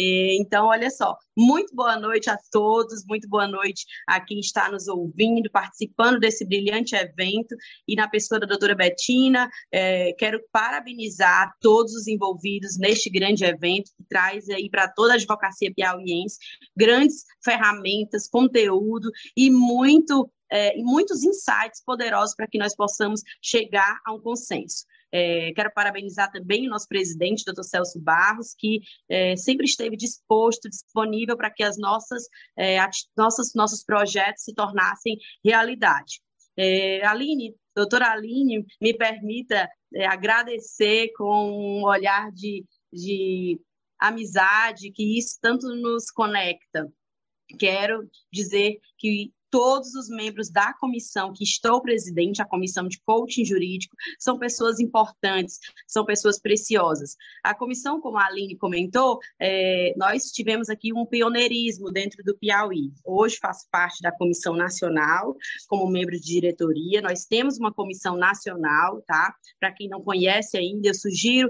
Então, olha só, muito boa noite a todos, muito boa noite a quem está nos ouvindo, participando desse brilhante evento. E na pessoa da doutora Betina, é, quero parabenizar todos os envolvidos neste grande evento que traz aí para toda a advocacia piauiense grandes ferramentas, conteúdo e muito é, muitos insights poderosos para que nós possamos chegar a um consenso. É, quero parabenizar também o nosso presidente, doutor Celso Barros, que é, sempre esteve disposto, disponível para que as nossas, é, nossas, nossos projetos se tornassem realidade. É, Aline, doutora Aline, me permita é, agradecer com um olhar de, de amizade, que isso tanto nos conecta. Quero dizer que todos os membros da comissão que estou presidente, a comissão de coaching jurídico, são pessoas importantes, são pessoas preciosas. A comissão, como a Aline comentou, é, nós tivemos aqui um pioneirismo dentro do Piauí. Hoje faço parte da comissão nacional, como membro de diretoria. Nós temos uma comissão nacional, tá? Para quem não conhece ainda, eu sugiro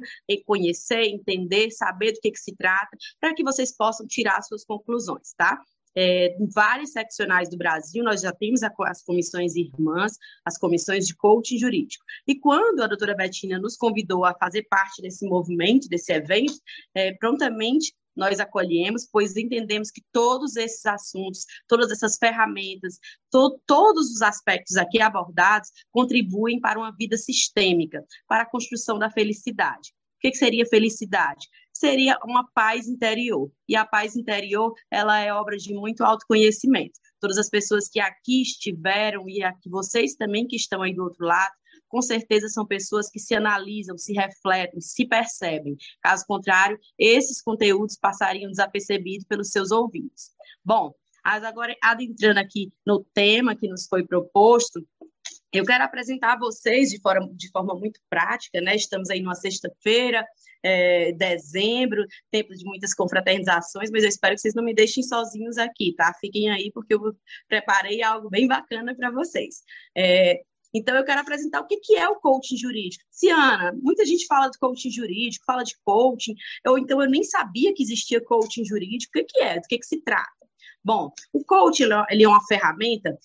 conhecer, entender, saber do que, que se trata, para que vocês possam tirar suas conclusões, tá? É, em vários seccionais do Brasil, nós já temos a, as comissões irmãs, as comissões de coaching jurídico. E quando a doutora Betina nos convidou a fazer parte desse movimento, desse evento, é, prontamente nós acolhemos, pois entendemos que todos esses assuntos, todas essas ferramentas, to todos os aspectos aqui abordados contribuem para uma vida sistêmica, para a construção da felicidade. O que, que seria felicidade? Seria uma paz interior. E a paz interior, ela é obra de muito autoconhecimento. Todas as pessoas que aqui estiveram e aqui vocês também que estão aí do outro lado, com certeza são pessoas que se analisam, se refletem, se percebem. Caso contrário, esses conteúdos passariam desapercebidos pelos seus ouvintes. Bom, mas agora adentrando aqui no tema que nos foi proposto, eu quero apresentar a vocês de forma, de forma muito prática, né? Estamos aí numa sexta-feira, é, dezembro, tempo de muitas confraternizações, mas eu espero que vocês não me deixem sozinhos aqui, tá? Fiquem aí, porque eu preparei algo bem bacana para vocês. É, então, eu quero apresentar o que, que é o coaching jurídico. Ciana, muita gente fala de coaching jurídico, fala de coaching, ou então eu nem sabia que existia coaching jurídico. O que, que é? Do que, que se trata? Bom, o coaching ele é uma ferramenta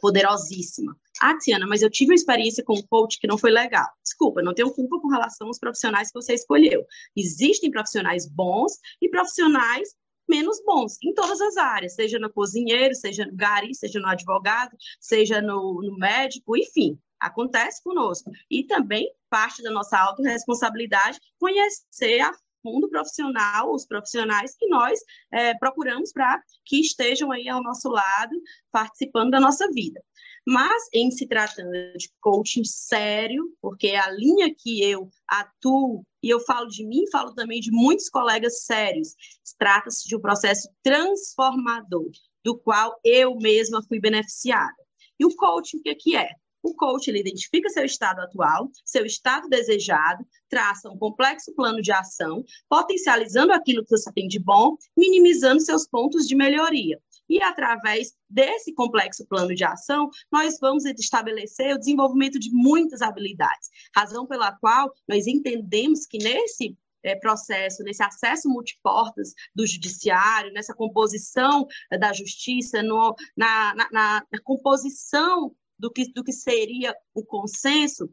poderosíssima. Ah, Tiana, mas eu tive uma experiência com um coach que não foi legal. Desculpa, não tenho culpa com relação aos profissionais que você escolheu. Existem profissionais bons e profissionais menos bons em todas as áreas, seja no cozinheiro, seja no gari, seja no advogado, seja no, no médico, enfim, acontece conosco. E também parte da nossa autorresponsabilidade conhecer a fundo profissional, os profissionais que nós é, procuramos para que estejam aí ao nosso lado, participando da nossa vida. Mas, em se tratando de coaching sério, porque é a linha que eu atuo, e eu falo de mim, falo também de muitos colegas sérios, trata-se de um processo transformador, do qual eu mesma fui beneficiada. E o coaching, o que, é que é? O coach ele identifica seu estado atual, seu estado desejado, traça um complexo plano de ação, potencializando aquilo que você tem de bom, minimizando seus pontos de melhoria. E através desse complexo plano de ação, nós vamos estabelecer o desenvolvimento de muitas habilidades, razão pela qual nós entendemos que nesse é, processo, nesse acesso multiportas do judiciário, nessa composição da justiça, no, na, na, na composição do que, do que seria o consenso,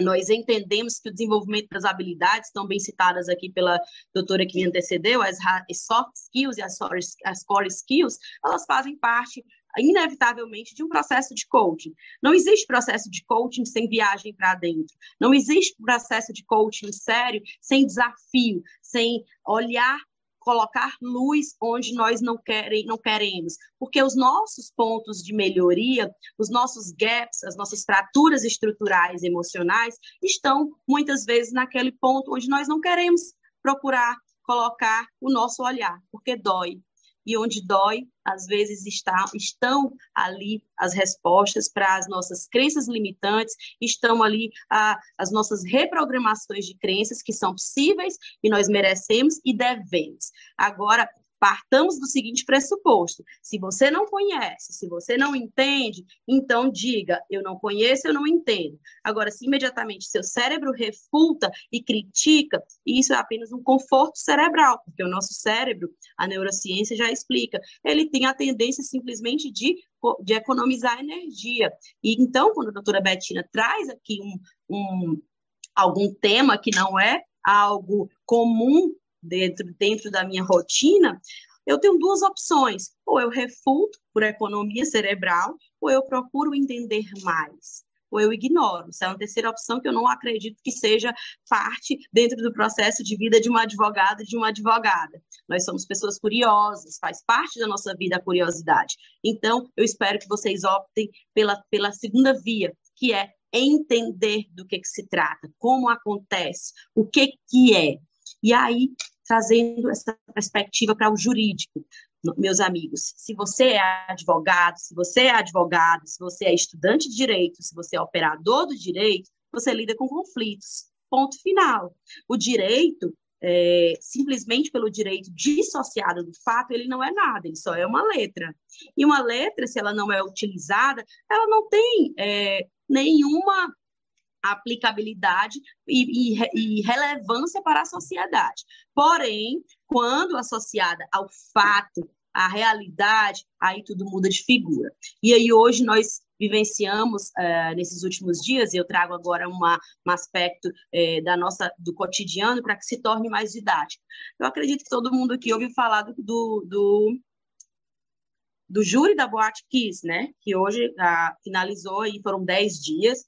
nós entendemos que o desenvolvimento das habilidades, tão bem citadas aqui pela doutora que me antecedeu, as soft skills e as core skills, elas fazem parte, inevitavelmente, de um processo de coaching. Não existe processo de coaching sem viagem para dentro. Não existe processo de coaching sério sem desafio, sem olhar colocar luz onde nós não, querem, não queremos, porque os nossos pontos de melhoria, os nossos gaps, as nossas fraturas estruturais emocionais estão muitas vezes naquele ponto onde nós não queremos procurar colocar o nosso olhar, porque dói, e onde dói, às vezes está, estão ali as respostas para as nossas crenças limitantes, estão ali a, as nossas reprogramações de crenças que são possíveis e nós merecemos e devemos. Agora, partamos do seguinte pressuposto: se você não conhece, se você não entende, então diga, eu não conheço, eu não entendo. Agora, se imediatamente seu cérebro refuta e critica, isso é apenas um conforto cerebral, porque o nosso cérebro, a neurociência já explica, ele tem a tendência simplesmente de, de economizar energia. E então, quando a doutora Betina traz aqui um, um algum tema que não é algo comum dentro, dentro da minha rotina, eu tenho duas opções. Ou eu refuto por economia cerebral, ou eu procuro entender mais. Ou eu ignoro. Essa é uma terceira opção que eu não acredito que seja parte dentro do processo de vida de uma advogada e de uma advogada. Nós somos pessoas curiosas, faz parte da nossa vida a curiosidade. Então, eu espero que vocês optem pela, pela segunda via, que é entender do que, que se trata, como acontece, o que, que é. E aí, trazendo essa perspectiva para o jurídico, meus amigos, se você é advogado, se você é advogado, se você é estudante de direito, se você é operador do direito, você lida com conflitos. Ponto final. O direito, é, simplesmente pelo direito dissociado do fato, ele não é nada, ele só é uma letra. E uma letra, se ela não é utilizada, ela não tem é, nenhuma aplicabilidade e, e, e, relevância para a sociedade. Porém, quando associada ao fato, à realidade, aí tudo muda de figura. E aí hoje nós vivenciamos uh, nesses últimos dias, e eu trago agora uma, um aspecto uh, da nossa do cotidiano para que se torne mais didático. Eu acredito que todo mundo aqui ouviu falar do, do, do do júri da Boate Kiss, né? Que hoje uh, finalizou e foram 10 dias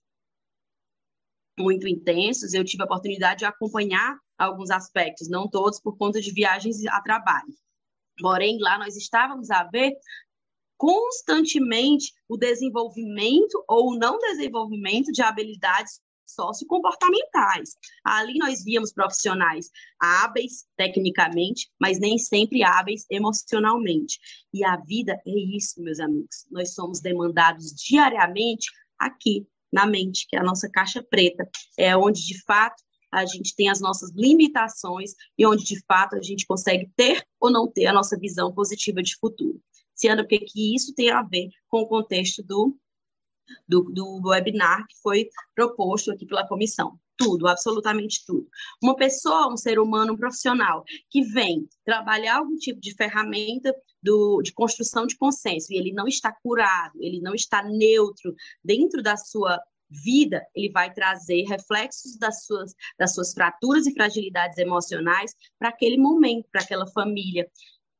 muito intensos. Eu tive a oportunidade de acompanhar alguns aspectos, não todos por conta de viagens a trabalho. Porém, lá nós estávamos a ver constantemente o desenvolvimento ou não desenvolvimento de habilidades sociocomportamentais. Ali nós víamos profissionais hábeis tecnicamente, mas nem sempre hábeis emocionalmente. E a vida é isso, meus amigos. Nós somos demandados diariamente aqui na mente, que é a nossa caixa preta, é onde de fato a gente tem as nossas limitações e onde de fato a gente consegue ter ou não ter a nossa visão positiva de futuro. Sendo que, que isso tem a ver com o contexto do, do, do webinar que foi proposto aqui pela comissão tudo, absolutamente tudo. Uma pessoa, um ser humano, um profissional que vem trabalhar algum tipo de ferramenta do, de construção de consenso e ele não está curado, ele não está neutro dentro da sua vida, ele vai trazer reflexos das suas, das suas fraturas e fragilidades emocionais para aquele momento, para aquela família.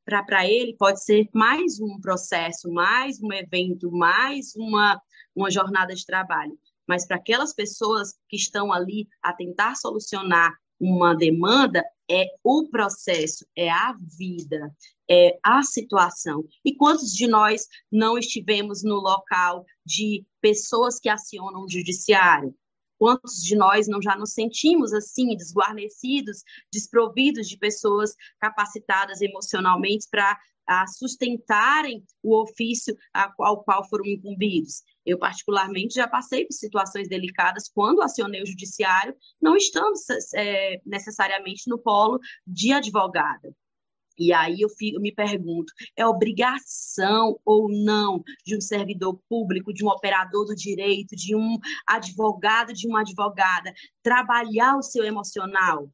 Para ele, pode ser mais um processo, mais um evento, mais uma, uma jornada de trabalho mas para aquelas pessoas que estão ali a tentar solucionar uma demanda, é o processo, é a vida, é a situação. E quantos de nós não estivemos no local de pessoas que acionam o judiciário? Quantos de nós não já nos sentimos assim, desguarnecidos, desprovidos de pessoas capacitadas emocionalmente para sustentarem o ofício ao qual foram incumbidos? Eu, particularmente, já passei por situações delicadas quando acionei o judiciário, não estando é, necessariamente no polo de advogada. E aí eu, fico, eu, me pergunto, é obrigação ou não de um servidor público, de um operador do direito, de um advogado, de uma advogada, trabalhar o seu emocional?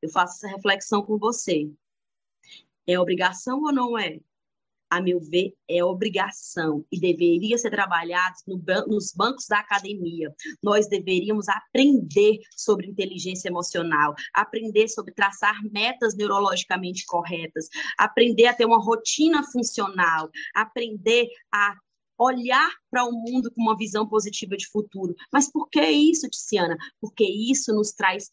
Eu faço essa reflexão com você. É obrigação ou não é? A meu ver, é obrigação e deveria ser trabalhado no nos bancos da academia. Nós deveríamos aprender sobre inteligência emocional, aprender sobre traçar metas neurologicamente corretas, aprender a ter uma rotina funcional, aprender a olhar para o mundo com uma visão positiva de futuro. Mas por que isso, Tiziana? Porque isso nos traz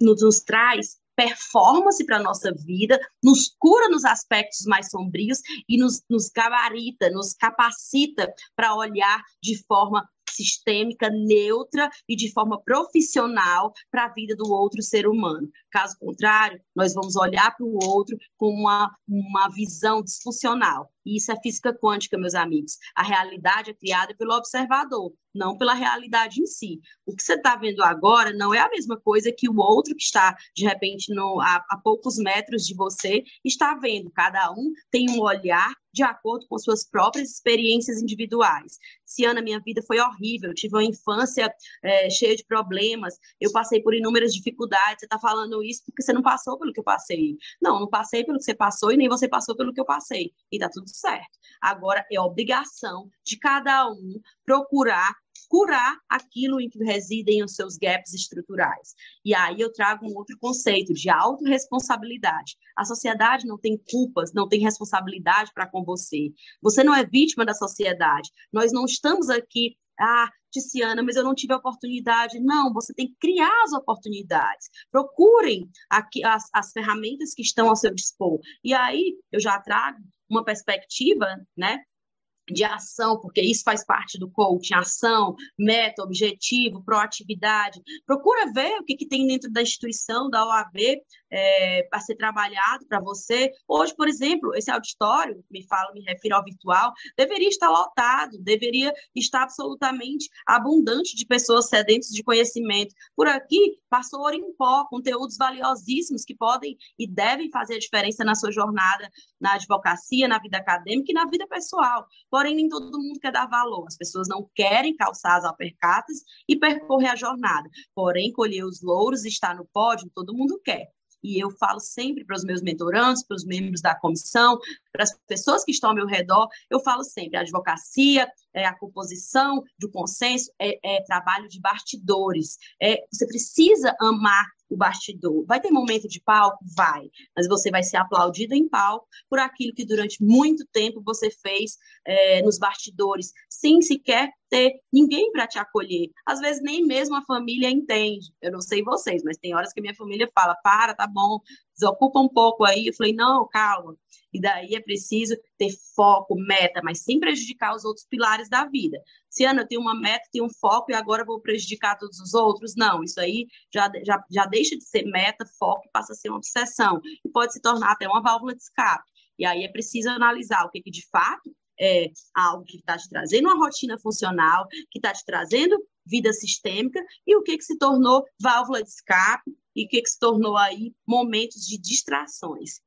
nos, nos traz performance para a nossa vida, nos cura nos aspectos mais sombrios e nos, nos gabarita, nos capacita para olhar de forma sistêmica, neutra e de forma profissional para a vida do outro ser humano. Caso contrário, nós vamos olhar para o outro com uma, uma visão disfuncional. E isso é física quântica, meus amigos. A realidade é criada pelo observador, não pela realidade em si. O que você está vendo agora não é a mesma coisa que o outro que está, de repente, no, a, a poucos metros de você, está vendo. Cada um tem um olhar de acordo com suas próprias experiências individuais. Ciana, minha vida foi horrível, eu tive uma infância é, cheia de problemas, eu passei por inúmeras dificuldades. Você está falando isso porque você não passou pelo que eu passei. Não, não passei pelo que você passou e nem você passou pelo que eu passei. E está tudo certo. Agora é obrigação de cada um procurar curar aquilo em que residem os seus gaps estruturais. E aí eu trago um outro conceito de autorresponsabilidade. A sociedade não tem culpas, não tem responsabilidade para com você. Você não é vítima da sociedade. Nós não estamos aqui ah, Tiziana, mas eu não tive a oportunidade. Não, você tem que criar as oportunidades. Procurem aqui as, as ferramentas que estão ao seu dispor. E aí eu já trago uma perspectiva, né, de ação, porque isso faz parte do coaching, ação, meta, objetivo, proatividade. Procura ver o que, que tem dentro da instituição, da OAB, é, para ser trabalhado para você. Hoje, por exemplo, esse auditório, me falo, me refiro ao virtual, deveria estar lotado, deveria estar absolutamente abundante de pessoas sedentas de conhecimento. Por aqui, passou ouro em pó, conteúdos valiosíssimos que podem e devem fazer a diferença na sua jornada na advocacia, na vida acadêmica e na vida pessoal. Porém, nem todo mundo quer dar valor. As pessoas não querem calçar as alpercatas e percorrer a jornada. Porém, colher os louros e estar no pódio, todo mundo quer e eu falo sempre para os meus mentorandos, para os membros da comissão, para as pessoas que estão ao meu redor, eu falo sempre, a advocacia, é a composição do consenso, é, é trabalho de bastidores. É, você precisa amar o bastidor. Vai ter momento de palco? Vai. Mas você vai ser aplaudido em palco por aquilo que durante muito tempo você fez é, nos bastidores, sem sequer ter ninguém para te acolher. Às vezes nem mesmo a família entende. Eu não sei vocês, mas tem horas que minha família fala: para, tá bom, desocupa um pouco aí. Eu falei: não, calma. E daí é preciso ter foco, meta, mas sem prejudicar os outros pilares da vida. Se Ana, eu tenho uma meta, tenho um foco e agora vou prejudicar todos os outros, não. Isso aí já, já, já deixa de ser meta, foco passa a ser uma obsessão. E pode se tornar até uma válvula de escape. E aí é preciso analisar o que, que de fato é algo que está te trazendo uma rotina funcional, que está te trazendo vida sistêmica, e o que, que se tornou válvula de escape, e o que, que se tornou aí momentos de distrações.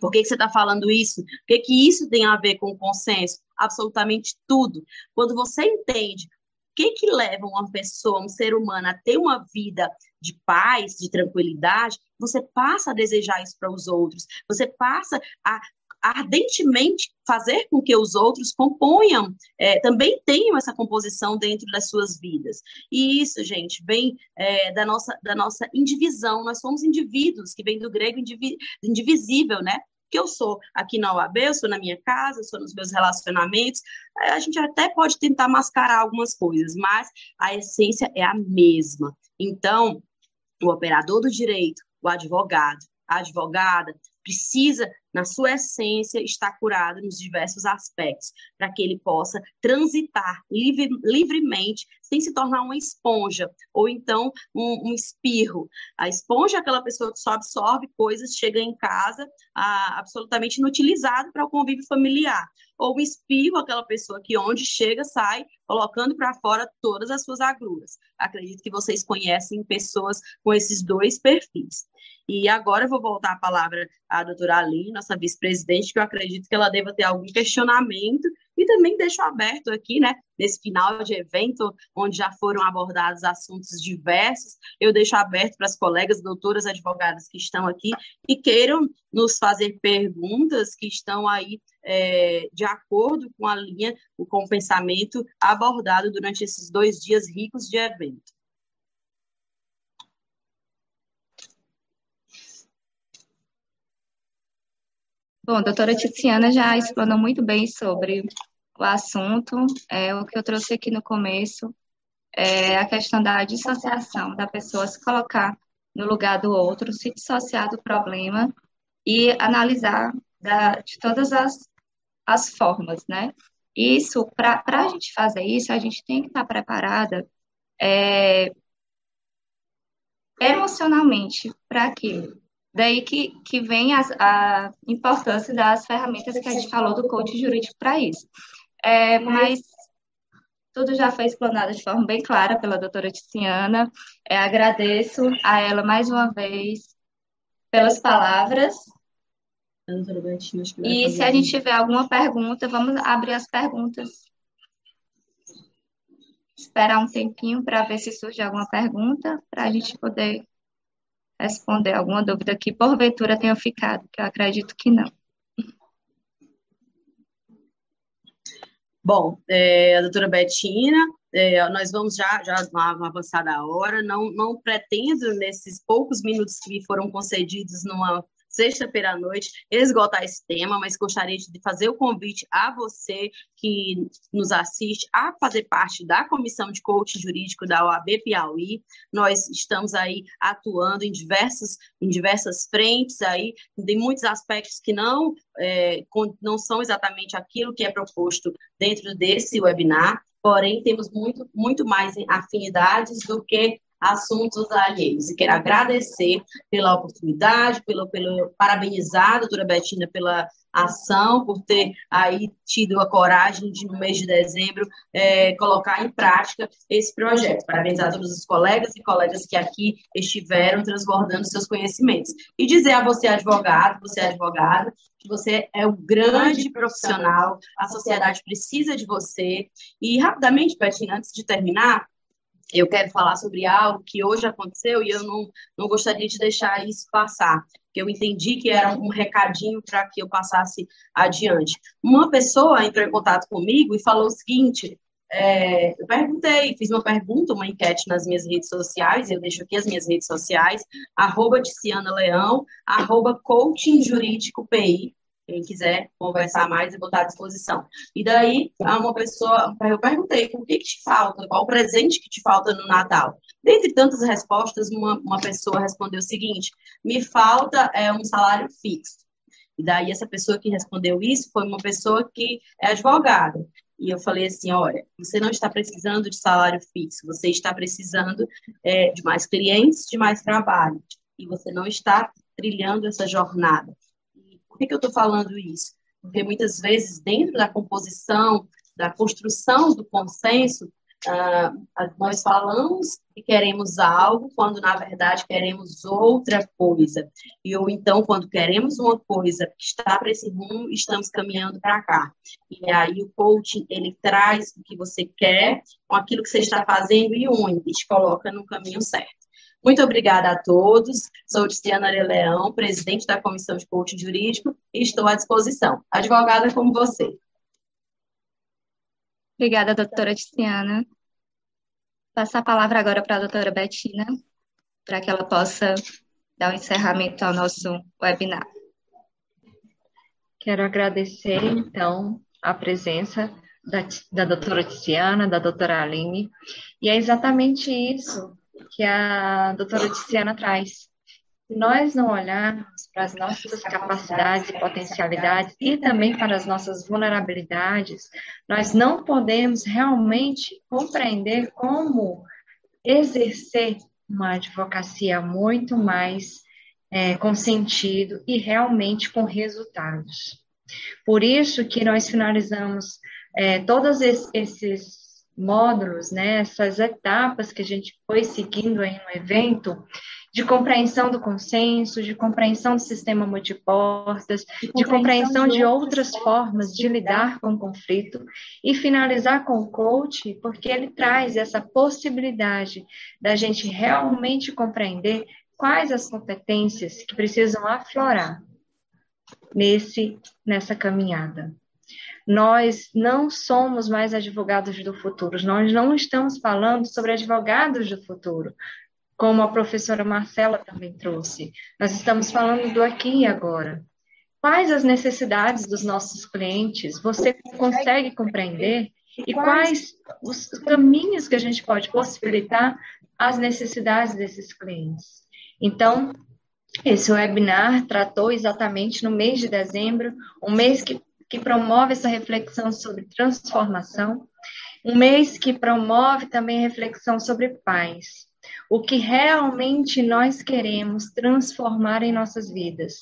Por que, que você está falando isso? O que, que isso tem a ver com o consenso? Absolutamente tudo. Quando você entende o que, que leva uma pessoa, um ser humano, a ter uma vida de paz, de tranquilidade, você passa a desejar isso para os outros, você passa a ardentemente fazer com que os outros componham, é, também tenham essa composição dentro das suas vidas. E isso, gente, vem é, da, nossa, da nossa indivisão. Nós somos indivíduos, que vem do grego indivi indivisível, né? que eu sou aqui na UAB, eu sou na minha casa, eu sou nos meus relacionamentos. É, a gente até pode tentar mascarar algumas coisas, mas a essência é a mesma. Então, o operador do direito, o advogado, a advogada, precisa, na sua essência, estar curado nos diversos aspectos, para que ele possa transitar livre, livremente, sem se tornar uma esponja, ou então um, um, espirro. A esponja é aquela pessoa que só absorve coisas, chega em casa ah, absolutamente inutilizado para o convívio familiar. Ou o espirro, aquela pessoa que onde chega, sai, colocando para fora todas as suas agruras. Acredito que vocês conhecem pessoas com esses dois perfis. E agora eu vou voltar a palavra à doutora Aline, nossa vice-presidente, que eu acredito que ela deva ter algum questionamento, e também deixo aberto aqui, né, nesse final de evento, onde já foram abordados assuntos diversos, eu deixo aberto para as colegas doutoras advogadas que estão aqui e queiram nos fazer perguntas que estão aí é, de acordo com a linha, com o pensamento abordado durante esses dois dias ricos de evento. Bom, a doutora Tiziana já explanou muito bem sobre o assunto. É, o que eu trouxe aqui no começo é a questão da dissociação, da pessoa se colocar no lugar do outro, se dissociar do problema e analisar da, de todas as, as formas, né? Isso, para a gente fazer isso, a gente tem que estar preparada é, emocionalmente para aquilo. Daí que, que vem a, a importância das ferramentas que a gente falou do coach jurídico para isso. É, mas tudo já foi explanado de forma bem clara pela doutora Tiziana. É, agradeço a ela mais uma vez pelas palavras. E se a gente tiver alguma pergunta, vamos abrir as perguntas. Esperar um tempinho para ver se surge alguma pergunta, para a gente poder responder alguma dúvida que porventura tenha ficado, que eu acredito que não. Bom, é, a doutora Betina, é, nós vamos já, já uma, hora, não, não pretendo, nesses poucos minutos que me foram concedidos numa sexta-feira à noite, esgotar esse tema, mas gostaria de fazer o convite a você que nos assiste a fazer parte da comissão de coaching jurídico da OAB Piauí. Nós estamos aí atuando em diversos em diversas frentes aí, tem muitos aspectos que não é, não são exatamente aquilo que é proposto dentro desse webinar, porém temos muito muito mais afinidades do que assuntos alheios. E quero agradecer pela oportunidade, pelo, pelo parabenizar a doutora Betina pela ação, por ter aí tido a coragem de, no mês de dezembro, é, colocar em prática esse projeto. Parabenizar a todos os colegas e colegas que aqui estiveram transbordando seus conhecimentos. E dizer a você, advogado, você é advogada, que você é um grande profissional, a sociedade precisa de você. E, rapidamente, Betina, antes de terminar, eu quero falar sobre algo que hoje aconteceu e eu não, não gostaria de deixar isso passar, eu entendi que era um recadinho para que eu passasse adiante. Uma pessoa entrou em contato comigo e falou o seguinte: é, eu perguntei, fiz uma pergunta, uma enquete nas minhas redes sociais, eu deixo aqui as minhas redes sociais, arroba Ticiana Leão, arroba Coaching Jurídico PI, quem quiser conversar mais, eu vou estar à disposição. E daí, uma pessoa, eu perguntei, o que, que te falta? Qual o presente que te falta no Natal? Dentre tantas respostas, uma, uma pessoa respondeu o seguinte, me falta é, um salário fixo. E daí, essa pessoa que respondeu isso foi uma pessoa que é advogada. E eu falei assim, olha, você não está precisando de salário fixo, você está precisando é, de mais clientes, de mais trabalho. E você não está trilhando essa jornada que, que eu estou falando isso? Porque muitas vezes, dentro da composição, da construção do consenso, uh, nós falamos que queremos algo, quando na verdade queremos outra coisa. E ou então, quando queremos uma coisa que está para esse rumo, estamos caminhando para cá. E aí o coaching, ele traz o que você quer com aquilo que você está fazendo e une, e te coloca no caminho certo. Muito obrigada a todos. Sou Tiziana Leão, presidente da Comissão de Coaching Jurídico, e estou à disposição. Advogada como você. Obrigada, doutora Tiziana. Passar a palavra agora para a doutora Betina, para que ela possa dar um encerramento ao nosso webinar. Quero agradecer, então, a presença da, da doutora Tiziana, da doutora Aline, e é exatamente isso que a doutora Tiziana traz. Se nós não olharmos para as nossas capacidades e potencialidades e também para as nossas vulnerabilidades, nós não podemos realmente compreender como exercer uma advocacia muito mais é, com sentido e realmente com resultados. Por isso que nós finalizamos é, todos esses módulos, né, essas etapas que a gente foi seguindo aí no evento, de compreensão do consenso, de compreensão do sistema multiportas, de, de compreensão de outras formas de lidar com o conflito e finalizar com o coach, porque ele traz essa possibilidade da gente realmente compreender quais as competências que precisam aflorar nesse nessa caminhada. Nós não somos mais advogados do futuro, nós não estamos falando sobre advogados do futuro, como a professora Marcela também trouxe. Nós estamos falando do aqui e agora. Quais as necessidades dos nossos clientes você consegue compreender? E quais os caminhos que a gente pode possibilitar as necessidades desses clientes? Então, esse webinar tratou exatamente no mês de dezembro, um mês que que promove essa reflexão sobre transformação, um mês que promove também reflexão sobre paz. o que realmente nós queremos transformar em nossas vidas,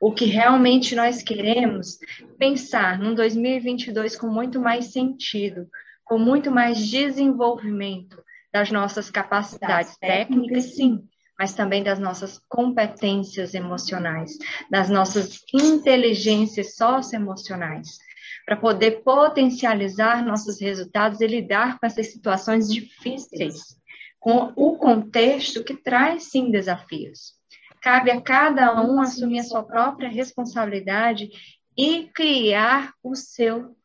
o que realmente nós queremos pensar num 2022 com muito mais sentido, com muito mais desenvolvimento das nossas capacidades técnicas, sim, mas também das nossas competências emocionais, das nossas inteligências socioemocionais, para poder potencializar nossos resultados e lidar com essas situações difíceis com o contexto que traz sim desafios. Cabe a cada um assumir a sua própria responsabilidade e criar o seu,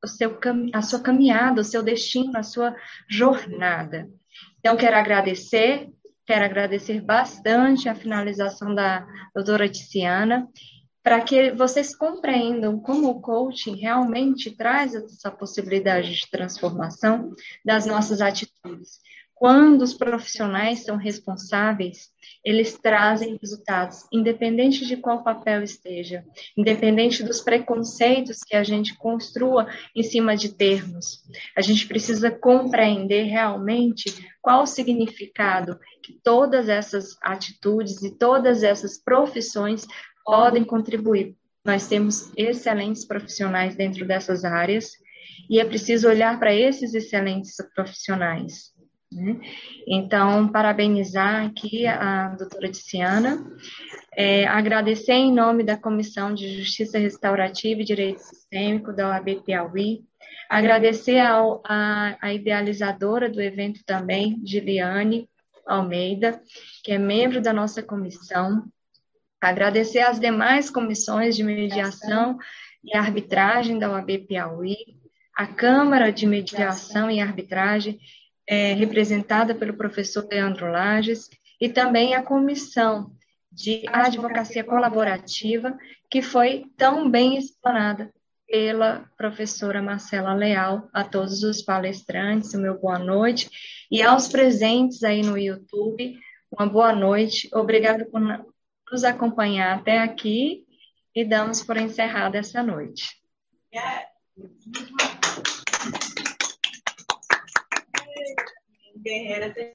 o seu a sua caminhada, o seu destino, a sua jornada. Então, quero agradecer, quero agradecer bastante a finalização da doutora Tiziana, para que vocês compreendam como o coaching realmente traz essa possibilidade de transformação das nossas atitudes. Quando os profissionais são responsáveis, eles trazem resultados, independente de qual papel esteja, independente dos preconceitos que a gente construa em cima de termos. A gente precisa compreender realmente qual o significado que todas essas atitudes e todas essas profissões podem contribuir. Nós temos excelentes profissionais dentro dessas áreas e é preciso olhar para esses excelentes profissionais? Então, parabenizar aqui a doutora Tiziana, é, agradecer em nome da Comissão de Justiça Restaurativa e Direito Sistêmico da OAB Piauí, agradecer ao, a, a idealizadora do evento também, Giliane Almeida, que é membro da nossa comissão, agradecer às demais comissões de mediação e arbitragem da OAB Piauí, a Câmara de Mediação e Arbitragem é, representada pelo professor Leandro Lages, e também a comissão de advocacia colaborativa, que foi tão bem explanada pela professora Marcela Leal, a todos os palestrantes, o meu boa noite, e aos presentes aí no YouTube, uma boa noite, obrigado por nos acompanhar até aqui, e damos por encerrada essa noite. de